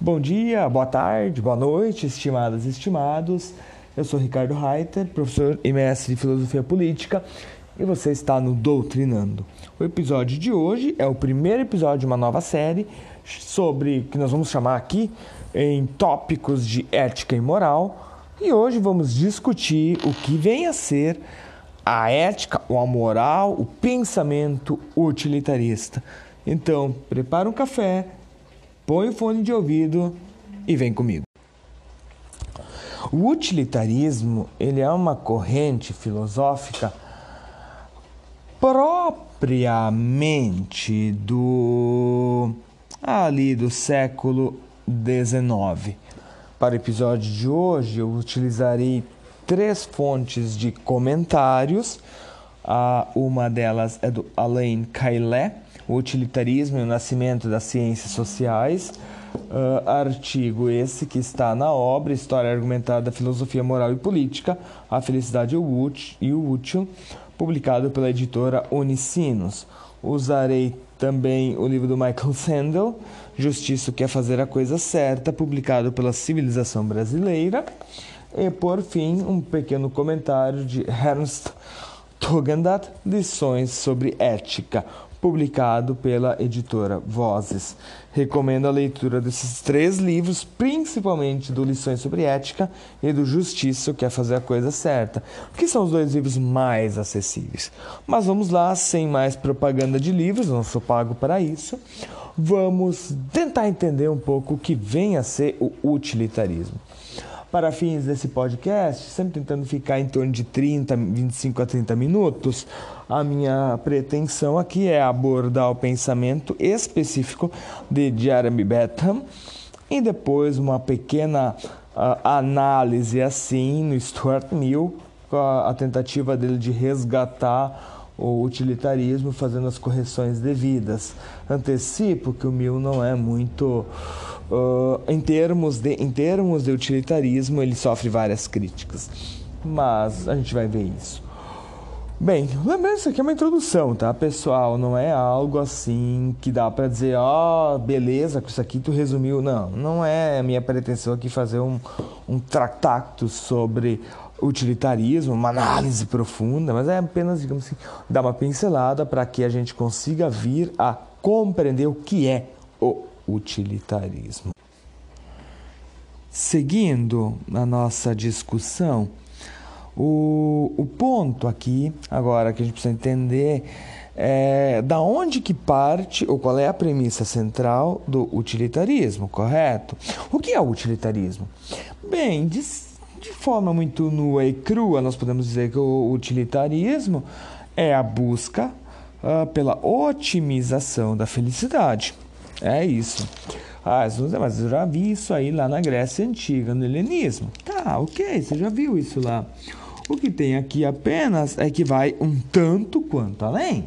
Bom dia, boa tarde, boa noite, estimadas e estimados. Eu sou Ricardo Reiter, professor e mestre de Filosofia Política, e você está no Doutrinando. O episódio de hoje é o primeiro episódio de uma nova série sobre que nós vamos chamar aqui em tópicos de ética e moral. E hoje vamos discutir o que vem a ser a ética, ou a moral, o pensamento utilitarista. Então, prepara um café, põe o fone de ouvido e vem comigo. O utilitarismo, ele é uma corrente filosófica propriamente do ali do século XIX. Para o episódio de hoje, eu utilizarei três fontes de comentários. Uh, uma delas é do Alain Caillet, O Utilitarismo e o Nascimento das Ciências Sociais. Uh, artigo esse que está na obra História Argumentada da Filosofia Moral e Política, A Felicidade e o Útil, publicado pela editora Unicinos. Usarei também o livro do Michael Sandel, Justiça quer fazer a coisa certa, publicado pela Civilização Brasileira. E por fim, um pequeno comentário de Ernst Tugendhat, Lições sobre Ética, publicado pela editora Vozes. Recomendo a leitura desses três livros, principalmente do Lições sobre Ética e do Justiça, que é fazer a coisa certa, que são os dois livros mais acessíveis. Mas vamos lá, sem mais propaganda de livros, não sou pago para isso. Vamos tentar entender um pouco o que vem a ser o utilitarismo para fins desse podcast, sempre tentando ficar em torno de 30, 25 a 30 minutos, a minha pretensão aqui é abordar o pensamento específico de Jeremy Bentham e depois uma pequena uh, análise assim no Stuart Mill, com a, a tentativa dele de resgatar o utilitarismo fazendo as correções devidas. Antecipo que o Mill não é muito Uh, em, termos de, em termos de utilitarismo, ele sofre várias críticas, mas a gente vai ver isso. Bem, lembrando isso aqui é uma introdução, tá, pessoal? Não é algo assim que dá para dizer, ó, oh, beleza, com isso aqui tu resumiu. Não, não é minha pretensão aqui fazer um, um tractato sobre utilitarismo, uma análise profunda, mas é apenas, digamos assim, dar uma pincelada para que a gente consiga vir a compreender o que é o utilitarismo. Seguindo a nossa discussão, o, o ponto aqui, agora que a gente precisa entender, é da onde que parte, ou qual é a premissa central do utilitarismo, correto? O que é o utilitarismo? Bem, de, de forma muito nua e crua, nós podemos dizer que o utilitarismo é a busca uh, pela otimização da felicidade. É isso. Ah, mas eu já vi isso aí lá na Grécia Antiga, no helenismo. Tá, ok, você já viu isso lá. O que tem aqui apenas é que vai um tanto quanto além.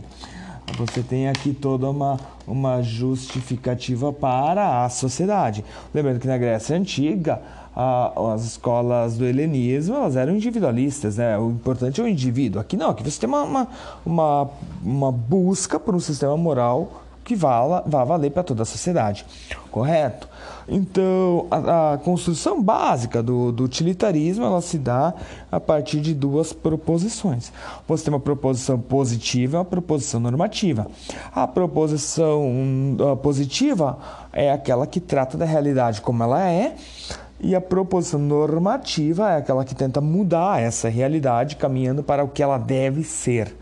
Você tem aqui toda uma, uma justificativa para a sociedade. Lembrando que na Grécia Antiga, a, as escolas do helenismo elas eram individualistas, né? O importante é o indivíduo. Aqui não, aqui você tem uma, uma, uma, uma busca por um sistema moral que vá, vá valer para toda a sociedade, correto? Então, a, a construção básica do, do, utilitarismo ela se dá a partir de duas proposições. Você tem uma proposição positiva e uma proposição normativa. A proposição a positiva é aquela que trata da realidade como ela é, e a proposição normativa é aquela que tenta mudar essa realidade caminhando para o que ela deve ser.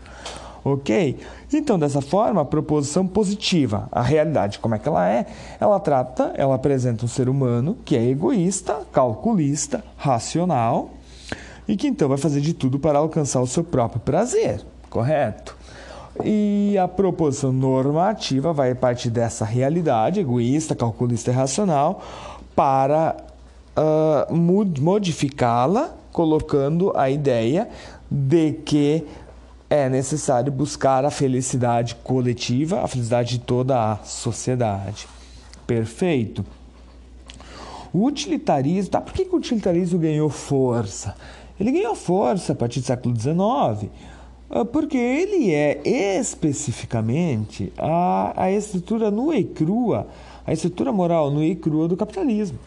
Ok? Então, dessa forma, a proposição positiva, a realidade como é que ela é, ela trata, ela apresenta um ser humano que é egoísta, calculista, racional e que então vai fazer de tudo para alcançar o seu próprio prazer, correto? E a proposição normativa vai partir dessa realidade egoísta, calculista e racional para uh, modificá-la, colocando a ideia de que é necessário buscar a felicidade coletiva, a felicidade de toda a sociedade. Perfeito. O utilitarismo, tá? Por que, que o utilitarismo ganhou força? Ele ganhou força a partir do século XIX, ah, porque ele é especificamente a, a estrutura nua e crua a estrutura moral nua e crua do capitalismo.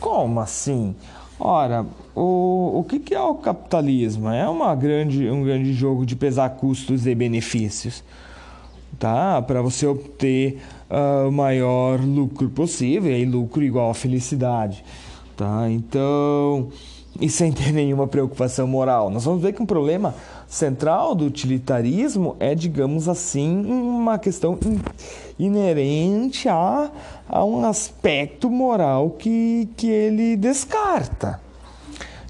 Como assim? Ora, o, o que, que é o capitalismo? É uma grande, um grande jogo de pesar custos e benefícios tá? Para você obter uh, o maior lucro possível, e lucro igual a felicidade, tá? Então, e sem ter nenhuma preocupação moral. Nós vamos ver que um problema central do utilitarismo é, digamos assim, uma questão inerente a, a um aspecto moral que, que ele descarta,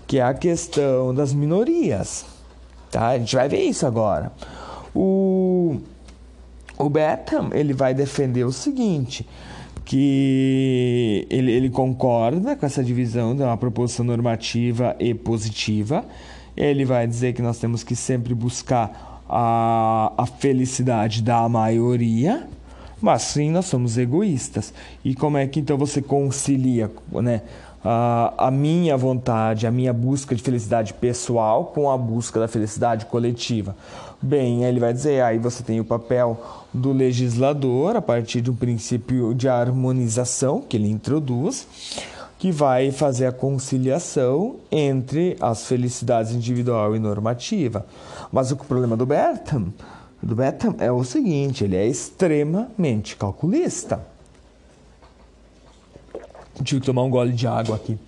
que é a questão das minorias. Tá? A gente vai ver isso agora. O, o Betham ele vai defender o seguinte, que ele, ele concorda com essa divisão uma proposição normativa e positiva. Ele vai dizer que nós temos que sempre buscar a, a felicidade da maioria, mas sim nós somos egoístas. E como é que então você concilia né, a, minha vontade, a minha busca de felicidade pessoal com a busca da felicidade coletiva? Bem, ele vai dizer, aí você tem o papel do legislador a partir de um princípio de harmonização que ele introduz, que vai fazer a conciliação entre as felicidades individual e normativa. Mas o problema do Bertham, do Bertham é o seguinte, ele é extremamente calculista. Tive que tomar um gole de água aqui.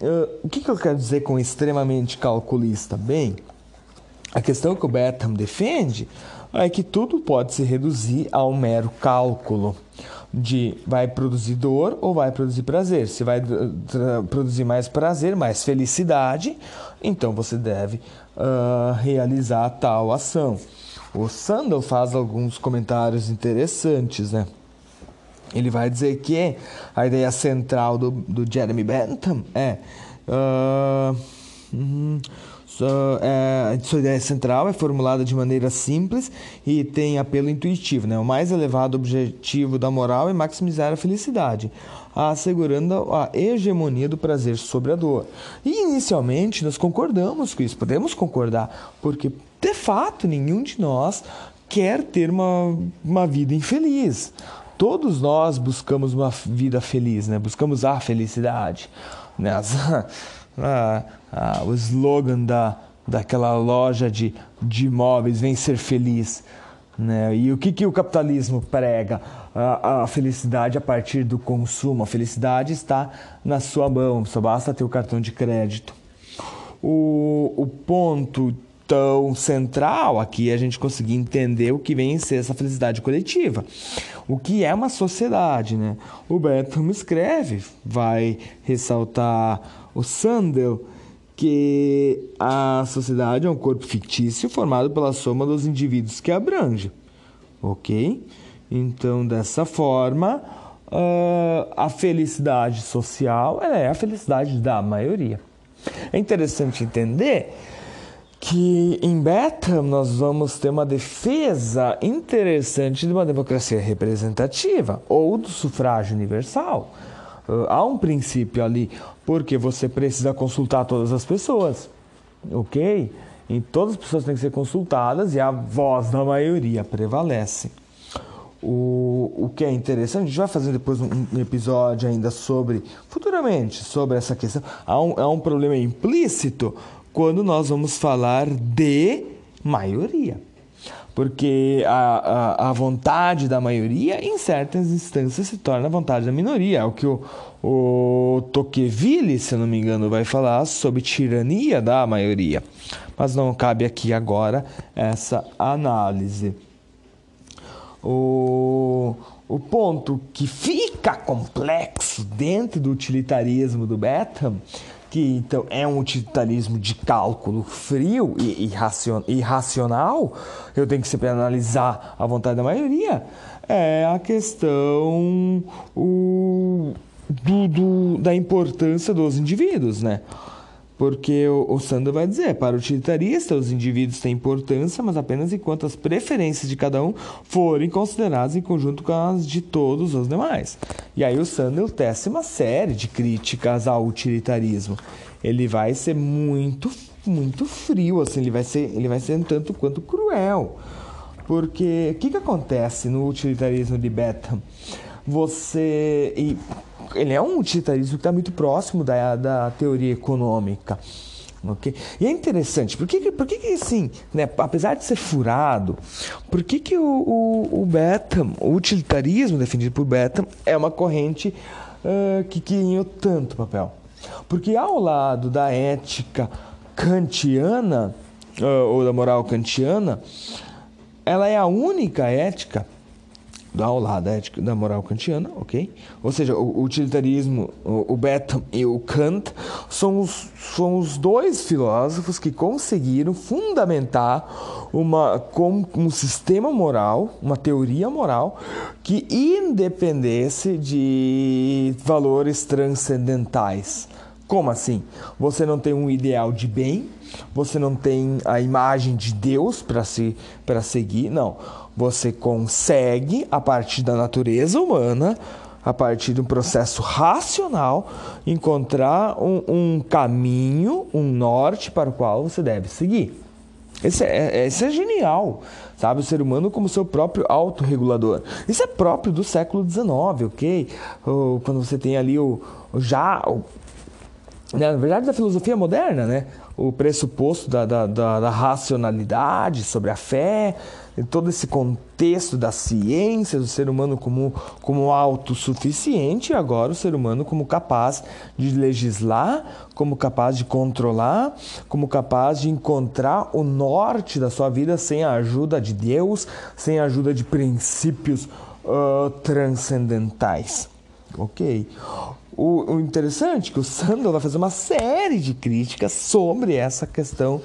Uh, o que, que eu quero dizer com extremamente calculista? Bem, a questão que o Betham defende é que tudo pode se reduzir a um mero cálculo de vai produzir dor ou vai produzir prazer. Se vai produzir mais prazer, mais felicidade, então você deve uh, realizar tal ação. O Sandel faz alguns comentários interessantes, né? Ele vai dizer que a ideia central do, do Jeremy Bentham é uh, é, sua ideia central é formulada de maneira simples e tem apelo intuitivo. Né? O mais elevado objetivo da moral é maximizar a felicidade, assegurando a hegemonia do prazer sobre a dor. E inicialmente nós concordamos com isso, podemos concordar, porque de fato nenhum de nós quer ter uma, uma vida infeliz. Todos nós buscamos uma vida feliz, né? buscamos a felicidade. Né? As, a, a, o slogan da, daquela loja de, de imóveis, vem ser feliz. Né? E o que, que o capitalismo prega? A, a, felicidade a partir do consumo. A felicidade está na sua mão, só basta ter o cartão de crédito. O, o ponto tão central aqui é a gente conseguir entender o que vem ser essa felicidade coletiva. O que é uma sociedade, né? O Bentham escreve, vai ressaltar o Sandel, que a sociedade é um corpo fictício formado pela soma dos indivíduos que abrange. Ok? Então, dessa forma, uh, a felicidade social é a felicidade da maioria. É interessante entender que em Betham nós vamos ter uma defesa interessante de uma democracia representativa ou do sufrágio universal. Uh, há um princípio ali, porque você precisa consultar todas as pessoas, ok? E todas as pessoas têm que ser consultadas e a voz da maioria prevalece. O, o que é interessante, a gente vai fazer depois um episódio ainda sobre, futuramente, sobre essa questão. Há um, há um problema implícito quando nós vamos falar de maioria. Porque a, a, a, vontade da maioria, em certas instâncias, se torna a vontade da minoria. É o que o, o Tocqueville, se não me engano, vai falar sobre tirania da maioria. Mas não cabe aqui agora essa análise. O, o ponto que fica complexo dentro do utilitarismo do Betham que então é um utilitarismo de cálculo frio e irracional, eu tenho que sempre analisar a vontade da maioria, é a questão o, do, do, da importância dos indivíduos, né? Porque o, o Sandro vai dizer, para o utilitarista, os indivíduos têm importância, mas apenas enquanto as preferências de cada um forem consideradas em conjunto com as de todos os demais. E aí o Sandel tece uma série de críticas ao utilitarismo. Ele vai ser muito, muito frio, assim, ele vai ser, ele vai ser um tanto quanto cruel. Porque o que, que acontece no utilitarismo de Betham? você. E ele é um utilitarismo que está muito próximo da, da teoria econômica. Okay? E é interessante, por que, por que, que assim, né, apesar de ser furado, por que, que o, o, o Betham, o utilitarismo defendido por Betham, é uma corrente uh, que ganhou tanto papel? Porque ao lado da ética kantiana, uh, ou da moral kantiana, ela é a única ética ao lado da ética da moral kantiana, ok? Ou seja, o, utilitarismo, o, o Bentham e o Kant são os, são os dois filósofos que conseguiram fundamentar uma, como um sistema moral, uma teoria moral que independesse de valores transcendentais. Como assim? Você não tem um ideal de bem, você não tem a imagem de Deus para se, seguir, não você consegue, a partir da natureza humana, a partir de um processo racional, encontrar um, um caminho, um norte para o qual você deve seguir. Esse é, esse é genial, sabe? O ser humano como seu próprio autorregulador. Isso é próprio do século XIX, ok? Quando você tem ali o, o já. O, na verdade, da filosofia moderna, né? O pressuposto da, da, da, da racionalidade sobre a fé, em todo esse contexto da ciência, do ser humano como, como autossuficiente, e agora o ser humano como capaz de legislar, como capaz de controlar, como capaz de encontrar o norte da sua vida sem a ajuda de Deus, sem a ajuda de princípios uh, transcendentais. Ok? O, o, interessante é que o Sandel vai fazer uma série de críticas sobre essa questão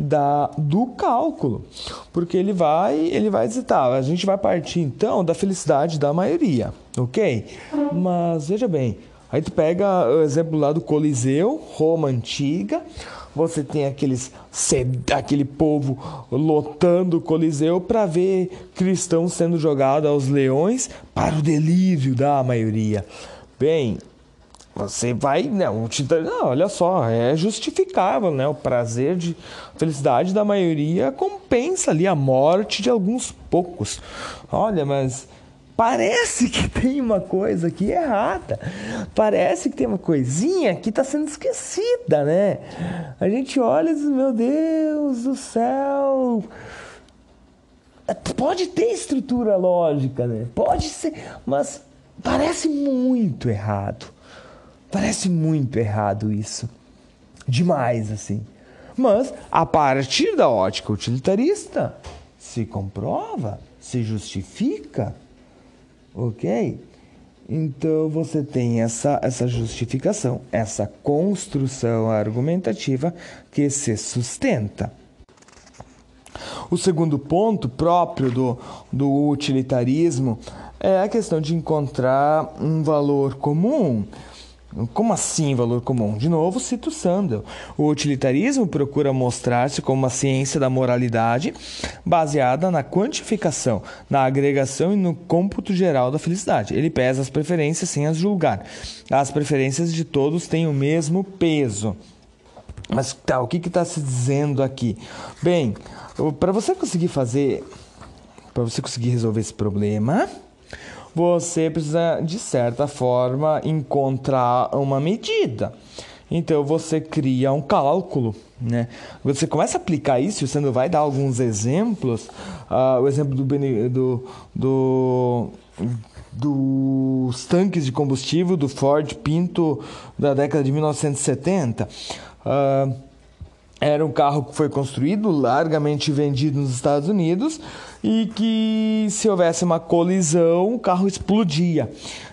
da, do cálculo, porque ele vai, ele vai dizer, tá, a gente vai partir então da felicidade da maioria, ok? Mas veja bem, aí tu pega o exemplo lá do Coliseu, Roma antiga, você tem aqueles aquele povo lotando o Coliseu para ver cristãos sendo jogados aos leões para o delírio da maioria. Bem, você vai, né? Um não, olha só, é justificável, né? O prazer de felicidade da maioria compensa ali a morte de alguns poucos. Olha, mas parece que tem uma coisa aqui errada. Parece que tem uma coisinha que está sendo esquecida, né? A gente olha e diz, meu Deus do céu. Pode ter estrutura lógica, né? Pode ser, mas parece muito errado. Parece muito errado isso. Demais, assim. Mas, a partir da ótica utilitarista, se comprova, se justifica, ok? Então você tem essa, essa justificação, essa construção argumentativa que se sustenta. O segundo ponto próprio do, do utilitarismo é a questão de encontrar um valor comum como assim valor comum? De novo, cito Sandel. O utilitarismo procura mostrar-se como uma ciência da moralidade baseada na quantificação, na agregação e no cômputo geral da felicidade. Ele pesa as preferências sem as julgar. As preferências de todos têm o mesmo peso. Mas tá, o que está se dizendo aqui? Bem, para você conseguir fazer, para você conseguir resolver esse problema, você precisa, de certa forma, encontrar uma medida. Então você cria um cálculo, né? Você começa a aplicar isso, você não vai dar alguns exemplos. Uh, o exemplo do, do, do, dos tanques de combustível do Ford Pinto da década de 1970. Uh, era um carro que foi construído, largamente vendido nos Estados Unidos e que se houvesse uma colisão, o carro explodia.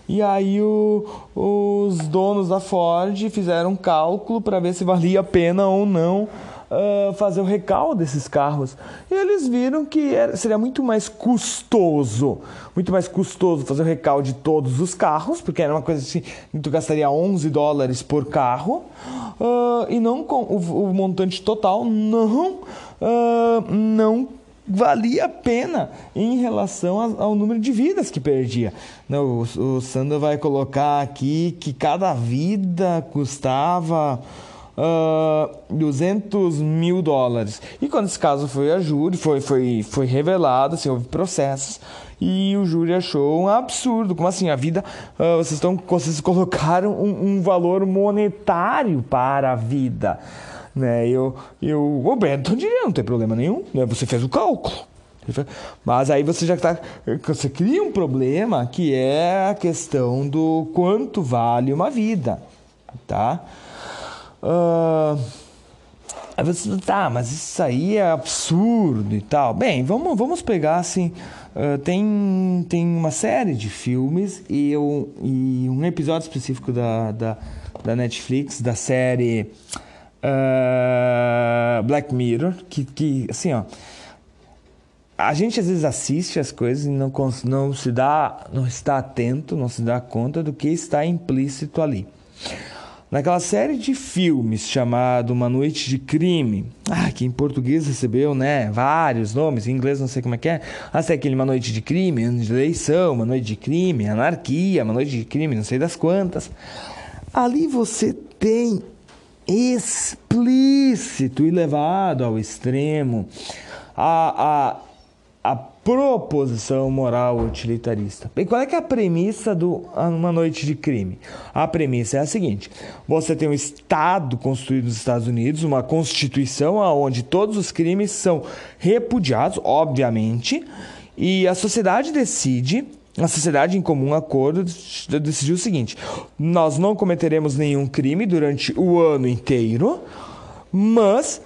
E aí o, os donos da Ford fizeram um cálculo para ver se valia a pena ou não uh, fazer o recall desses carros. E eles viram que era, seria muito mais custoso, muito mais custoso fazer o recall de todos os carros, porque era uma coisa assim, tu gastaria 11 dólares por carro, uh, e não com o, o, montante total não, uh, não valia a pena em relação ao número de vidas que perdia. O, o Sandra vai colocar aqui que cada vida custava uh, 200 mil dólares. E quando esse caso foi a júri, foi, foi, foi revelado, assim, houve processos, e o júri achou um absurdo. Como assim? A vida, uh, vocês, estão, vocês colocaram um, um valor monetário para a vida. Né? Eu, eu, o Benton diria, não tem problema nenhum, né? você fez o cálculo. Mas aí você já está. Você cria um problema que é a questão do quanto vale uma vida. Tá? Uh, aí você tá, mas isso aí é absurdo e tal. Bem, vamos, vamos pegar assim. Uh, tem, tem uma série de filmes e, eu, e um episódio específico da, da, da Netflix, da série uh, Black Mirror, que, que assim, ó. A gente às vezes assiste as coisas e não, não se dá, não está atento, não se dá conta do que está implícito ali. Naquela série de filmes chamado Uma Noite de Crime, ah, que em português recebeu, né, vários nomes, em inglês não sei como é que é, mas é aquele Uma Noite de Crime, Ano de Eleição, Uma Noite de Crime, Anarquia, Uma Noite de Crime, não sei das quantas. Ali você tem explícito e levado ao extremo a, a a proposição moral utilitarista. Bem, qual é que é a premissa do Uma Noite de Crime? A premissa é a seguinte: você tem um Estado construído nos Estados Unidos, uma Constituição onde todos os crimes são repudiados, obviamente, e a sociedade decide a sociedade, em comum acordo, decidiu o seguinte: nós não cometeremos nenhum crime durante o ano inteiro, mas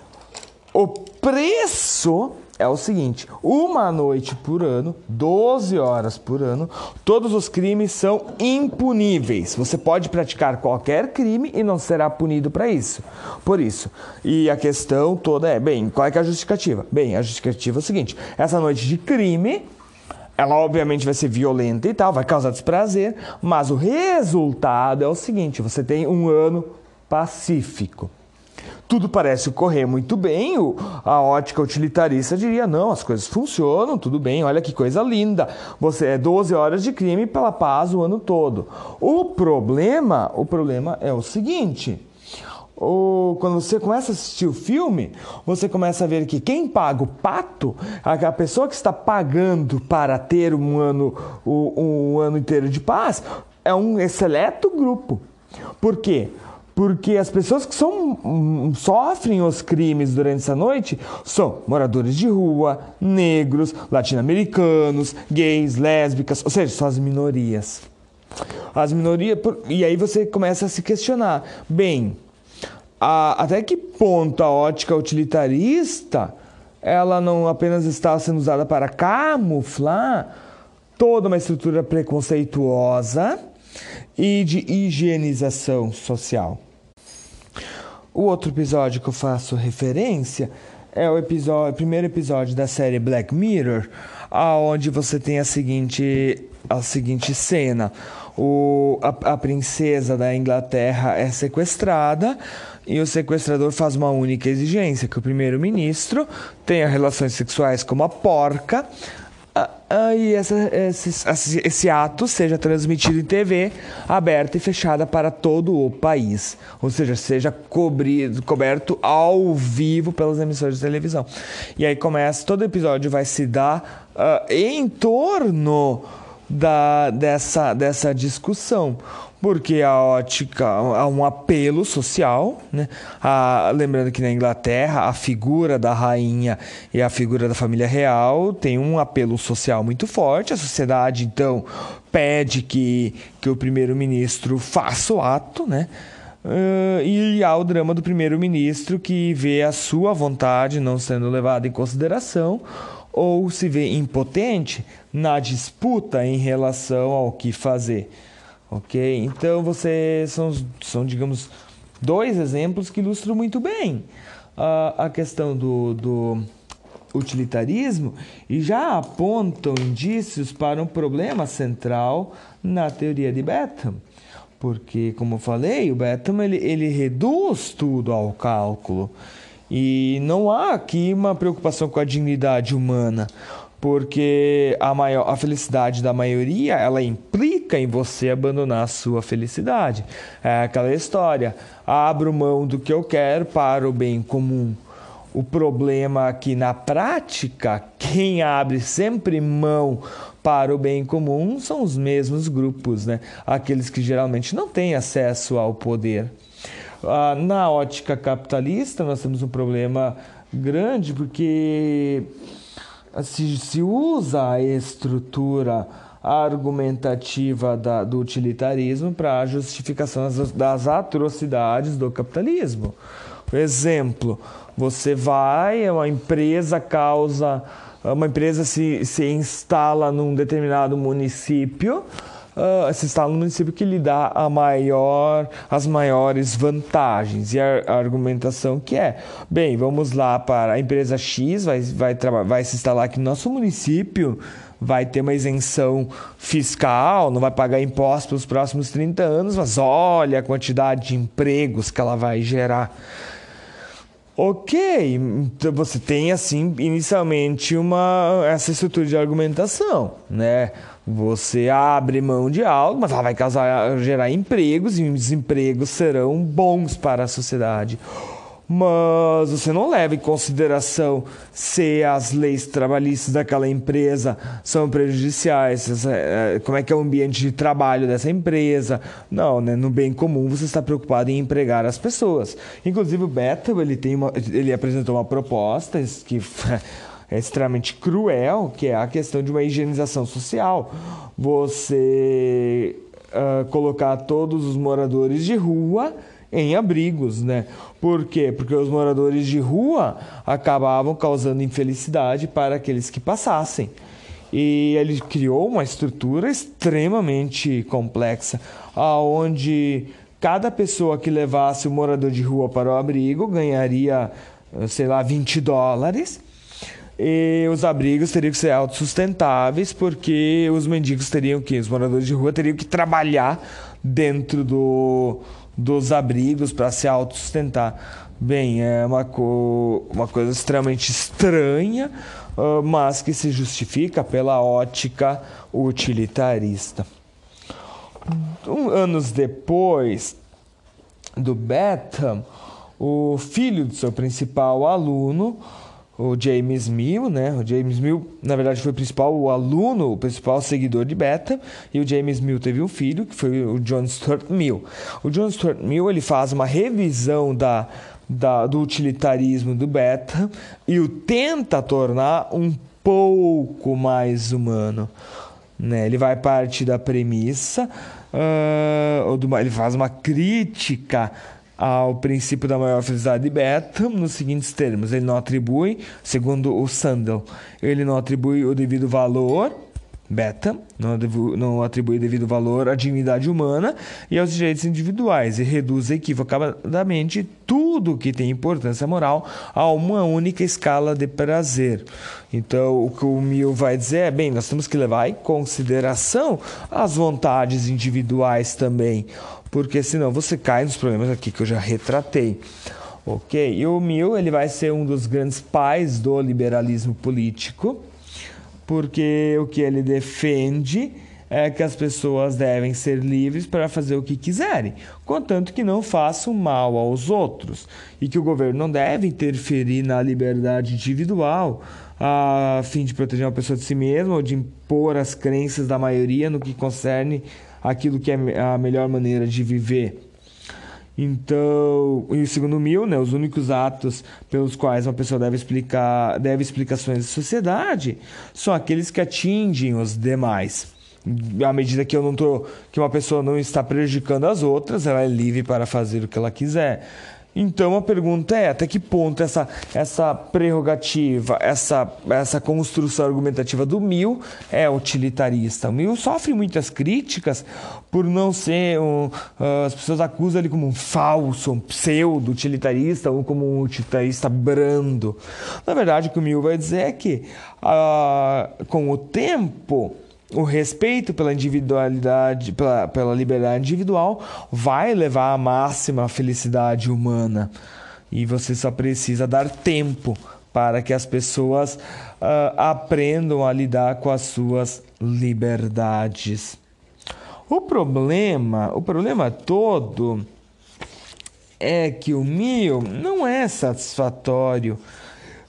o preço é o seguinte: uma noite por ano, 12 horas por ano, todos os crimes são impuníveis. Você pode praticar qualquer crime e não será punido para isso. Por isso. E a questão toda é: bem, qual é, é a justificativa? Bem, a justificativa é o seguinte: essa noite de crime ela obviamente vai ser violenta e tal, vai causar desprazer, mas o resultado é o seguinte: você tem um ano pacífico tudo parece correr muito bem, a ótica utilitarista diria: não, as coisas funcionam, tudo bem, olha que coisa linda. Você é 12 horas de crime pela paz o ano todo. O problema, o problema é o seguinte. O, quando você começa a assistir o filme, você começa a ver que quem paga o pato, a, pessoa que está pagando para ter um ano, um, ano inteiro de paz, é um seleto grupo. Por quê? porque as pessoas que são, hum, sofrem os crimes durante essa noite são moradores de rua, negros, latino-americanos, gays, lésbicas, ou seja, são as minorias. As minorias. E aí você começa a se questionar: bem, a, até que ponto a ótica utilitarista ela não apenas está sendo usada para camuflar toda uma estrutura preconceituosa e de higienização social. O outro episódio que eu faço referência é o, episódio, primeiro episódio da série Black Mirror, aonde você tem a seguinte, a seguinte cena. O, a, a princesa da Inglaterra é sequestrada e o sequestrador faz uma única exigência: que o primeiro-ministro tenha relações sexuais com uma porca uh, e essa, esse, esse ato seja transmitido em TV aberta e fechada para todo o país, ou seja, seja cobrido, coberto ao vivo pelas emissoras de televisão. E aí começa, todo episódio vai se dar uh, em torno da, dessa, dessa discussão porque a ótica há um apelo social, né? A, lembrando que na Inglaterra a figura da rainha e a figura da família real tem um apelo social muito forte. A sociedade então pede que, que o primeiro-ministro faça o ato, né? Uh, e há o drama do primeiro-ministro que vê a sua vontade não sendo levada em consideração ou se vê impotente na disputa em relação ao que fazer. Ok? Então você são, são digamos, dois exemplos que ilustram muito bem a, a questão do, do utilitarismo e já apontam indícios para um problema central na teoria de Bentham. Porque, como eu falei, o Bentham ele, ele reduz tudo ao cálculo. E não há aqui uma preocupação com a dignidade humana. Porque a, maior, a felicidade da maioria ela implica em você abandonar a sua felicidade. É aquela história: abro mão do que eu quero para o bem comum. O problema é que na prática, quem abre sempre mão para o bem comum são os mesmos grupos, né? aqueles que geralmente não têm acesso ao poder. Ah, na ótica capitalista, nós temos um problema grande porque se, se usa a estrutura argumentativa da, do utilitarismo para a justificação das, das atrocidades do capitalismo. Por exemplo, você vai, uma empresa causa, uma empresa se, se instala num determinado município, uh, se instala no município que lhe dá a maior, as maiores vantagens. E a, a, argumentação que é, bem, vamos lá para a empresa X, vai, vai, vai se instalar aqui no nosso município, vai ter uma isenção fiscal, não vai pagar impostos pelos próximos 30 anos, mas olha a quantidade de empregos que ela vai gerar. Ok, então você tem assim inicialmente uma essa estrutura de argumentação, né? Você abre mão de algo, mas ela vai causar, gerar empregos e os empregos serão bons para a sociedade. Mas você não leva em consideração se as leis trabalhistas daquela empresa são prejudiciais, é, como é que é o ambiente de trabalho dessa empresa. Não, né? no bem comum você está preocupado em empregar as pessoas. Inclusive o Beto, ele, tem uma, ele apresentou uma proposta que é extremamente cruel, que é a questão de uma higienização social. Você uh, colocar todos os moradores de rua em abrigos, né? Por quê? Porque os moradores de rua acabavam causando infelicidade para aqueles que passassem. E ele criou uma estrutura extremamente complexa, aonde cada pessoa que levasse o morador de rua para o abrigo ganharia, sei lá, 20 dólares e os abrigos teriam que ser autossustentáveis, porque os mendigos teriam que, os moradores de rua teriam que trabalhar dentro do, dos abrigos para se autossustentar. Bem, é uma, co uma coisa extremamente estranha, uh, mas que se justifica pela ótica utilitarista. Um, anos depois do Betham, o filho do seu principal aluno o James Mill, né? O James Mill, na verdade, foi o principal o aluno, o principal seguidor de Beta, e o James Mill teve um filho, que foi o John Stuart Mill. O John Stuart Mill, ele faz uma revisão da, da do utilitarismo do Beta e o tenta tornar um pouco mais humano. Né? Ele vai partir da premissa, uh, ele faz uma crítica ao princípio da maior felicidade de Beta nos seguintes termos. Ele não atribui, segundo o Sandel, ele não atribui o devido valor, beta, não, não atribui devido valor à dignidade humana e aos direitos individuais e reduz equivocadamente tudo que tem importância moral a uma única escala de prazer. Então, o que o Mill vai dizer é: bem, nós temos que levar em consideração as vontades individuais também porque senão você cai nos problemas aqui que eu já retratei. Ok? E o Mill ele vai ser um dos grandes pais do liberalismo político, porque o que ele defende é que as pessoas devem ser livres para fazer o que quiserem, contanto que não façam mal aos outros, e que o governo não deve interferir na liberdade individual a fim de proteger uma pessoa de si mesma ou de impor as crenças da maioria no que concerne aquilo que é a melhor maneira de viver. Então, e segundo Mill, né, os únicos atos pelos quais uma pessoa deve explicar, deve explicações à sociedade, são aqueles que atingem os demais. À medida que eu não tô, que uma pessoa não está prejudicando as outras, ela é livre para fazer o que ela quiser. Então a pergunta é até que ponto essa, essa prerrogativa, essa, essa construção argumentativa do Mill é utilitarista. O Mill sofre muitas críticas por não ser um, uh, as pessoas acusam ele como um falso, um pseudo-utilitarista ou como um utilitarista brando. Na verdade, o que o Mill vai dizer é que uh, com o tempo o respeito pela individualidade, pela, pela liberdade individual, vai levar à máxima felicidade humana. E você só precisa dar tempo para que as pessoas uh, aprendam a lidar com as suas liberdades. O problema, o problema todo é que o mil não é satisfatório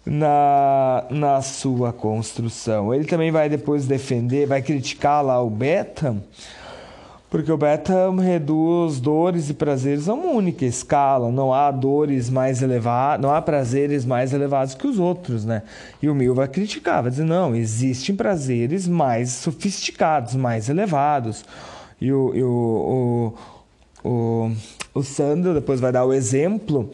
na, na sua construção. Ele também vai depois defender, vai criticar lá o Betham, porque o Betham reduz dores e prazeres a uma única escala. Não há dores mais elevadas, não há prazeres mais elevados que os outros, né? E o Mill vai criticar, vai dizer, não, existem prazeres mais sofisticados, mais elevados. E o, e o, o, o, o Sandro depois vai dar o exemplo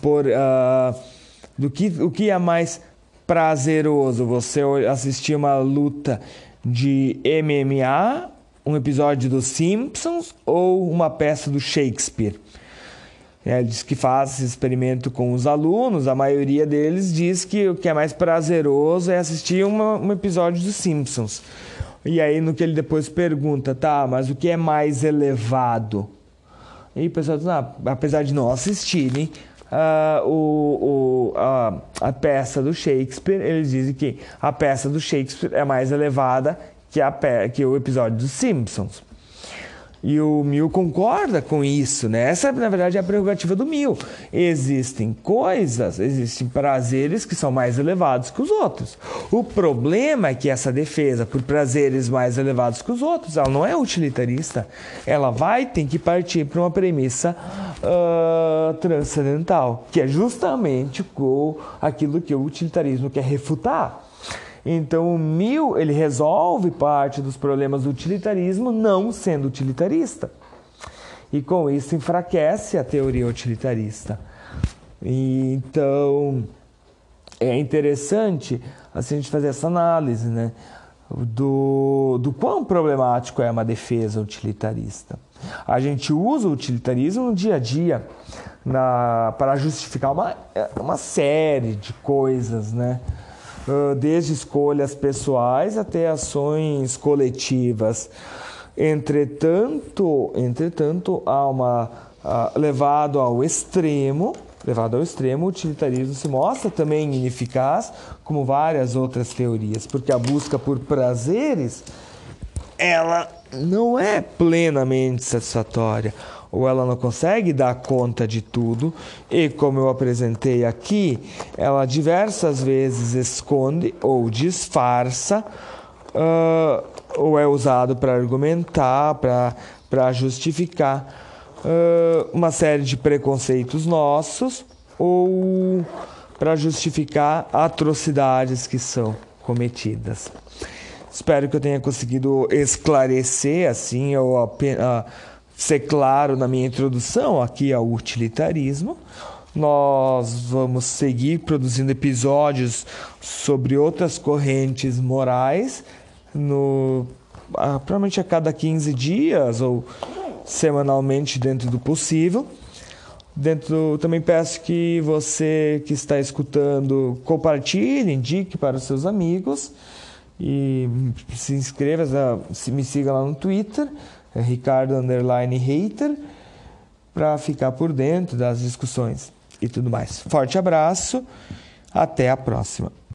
por... Uh, do que o que é mais prazeroso, você assistir uma luta de MMA, um episódio dos Simpsons ou uma peça do Shakespeare. É, ele diz que faz esse experimento com os alunos, a maioria deles diz que o que é mais prazeroso é assistir uma, um episódio dos Simpsons. E aí no que ele depois pergunta, tá, mas o que é mais elevado? E o pessoal diz, ah, apesar de não assistirem, uh, o, o, a, a peça do Shakespeare, eles dizem que a peça do Shakespeare é mais elevada que, a, que o episódio dos Simpsons. E o Mil concorda com isso, né? Essa, na verdade, é a prerrogativa do Mil. Existem coisas, existem prazeres que são mais elevados que os outros. O problema é que essa defesa por prazeres mais elevados que os outros, ela não é utilitarista. Ela vai ter que partir para uma premissa uh, transcendental, que é justamente com aquilo que o utilitarismo quer refutar. Então, o Mill ele resolve parte dos problemas do utilitarismo não sendo utilitarista. E com isso enfraquece a teoria utilitarista. E, então, é interessante assim, a gente fazer essa análise né, do, do quão problemático é uma defesa utilitarista. A gente usa o utilitarismo no dia a dia para justificar uma, uma série de coisas, né? Desde escolhas pessoais até ações coletivas. Entretanto, entretanto há uma levado ao extremo, levado ao extremo, o utilitarismo se mostra também ineficaz, como várias outras teorias, porque a busca por prazeres ela não é plenamente satisfatória ou ela não consegue dar conta de tudo, e como eu apresentei aqui, ela diversas vezes esconde ou disfarça, uh, ou é usado para argumentar, para justificar uh, uma série de preconceitos nossos, ou para justificar atrocidades que são cometidas. Espero que eu tenha conseguido esclarecer assim, ou apenas ser claro na minha introdução aqui ao utilitarismo. Nós vamos seguir produzindo episódios sobre outras correntes morais, no, provavelmente a cada 15 dias ou semanalmente dentro do possível. Dentro, também peço que você que está escutando compartilhe, indique para os seus amigos e se inscreva, se me siga lá no Twitter é Ricardo Underline Hater, para ficar por dentro das discussões e tudo mais. Forte abraço, até a próxima.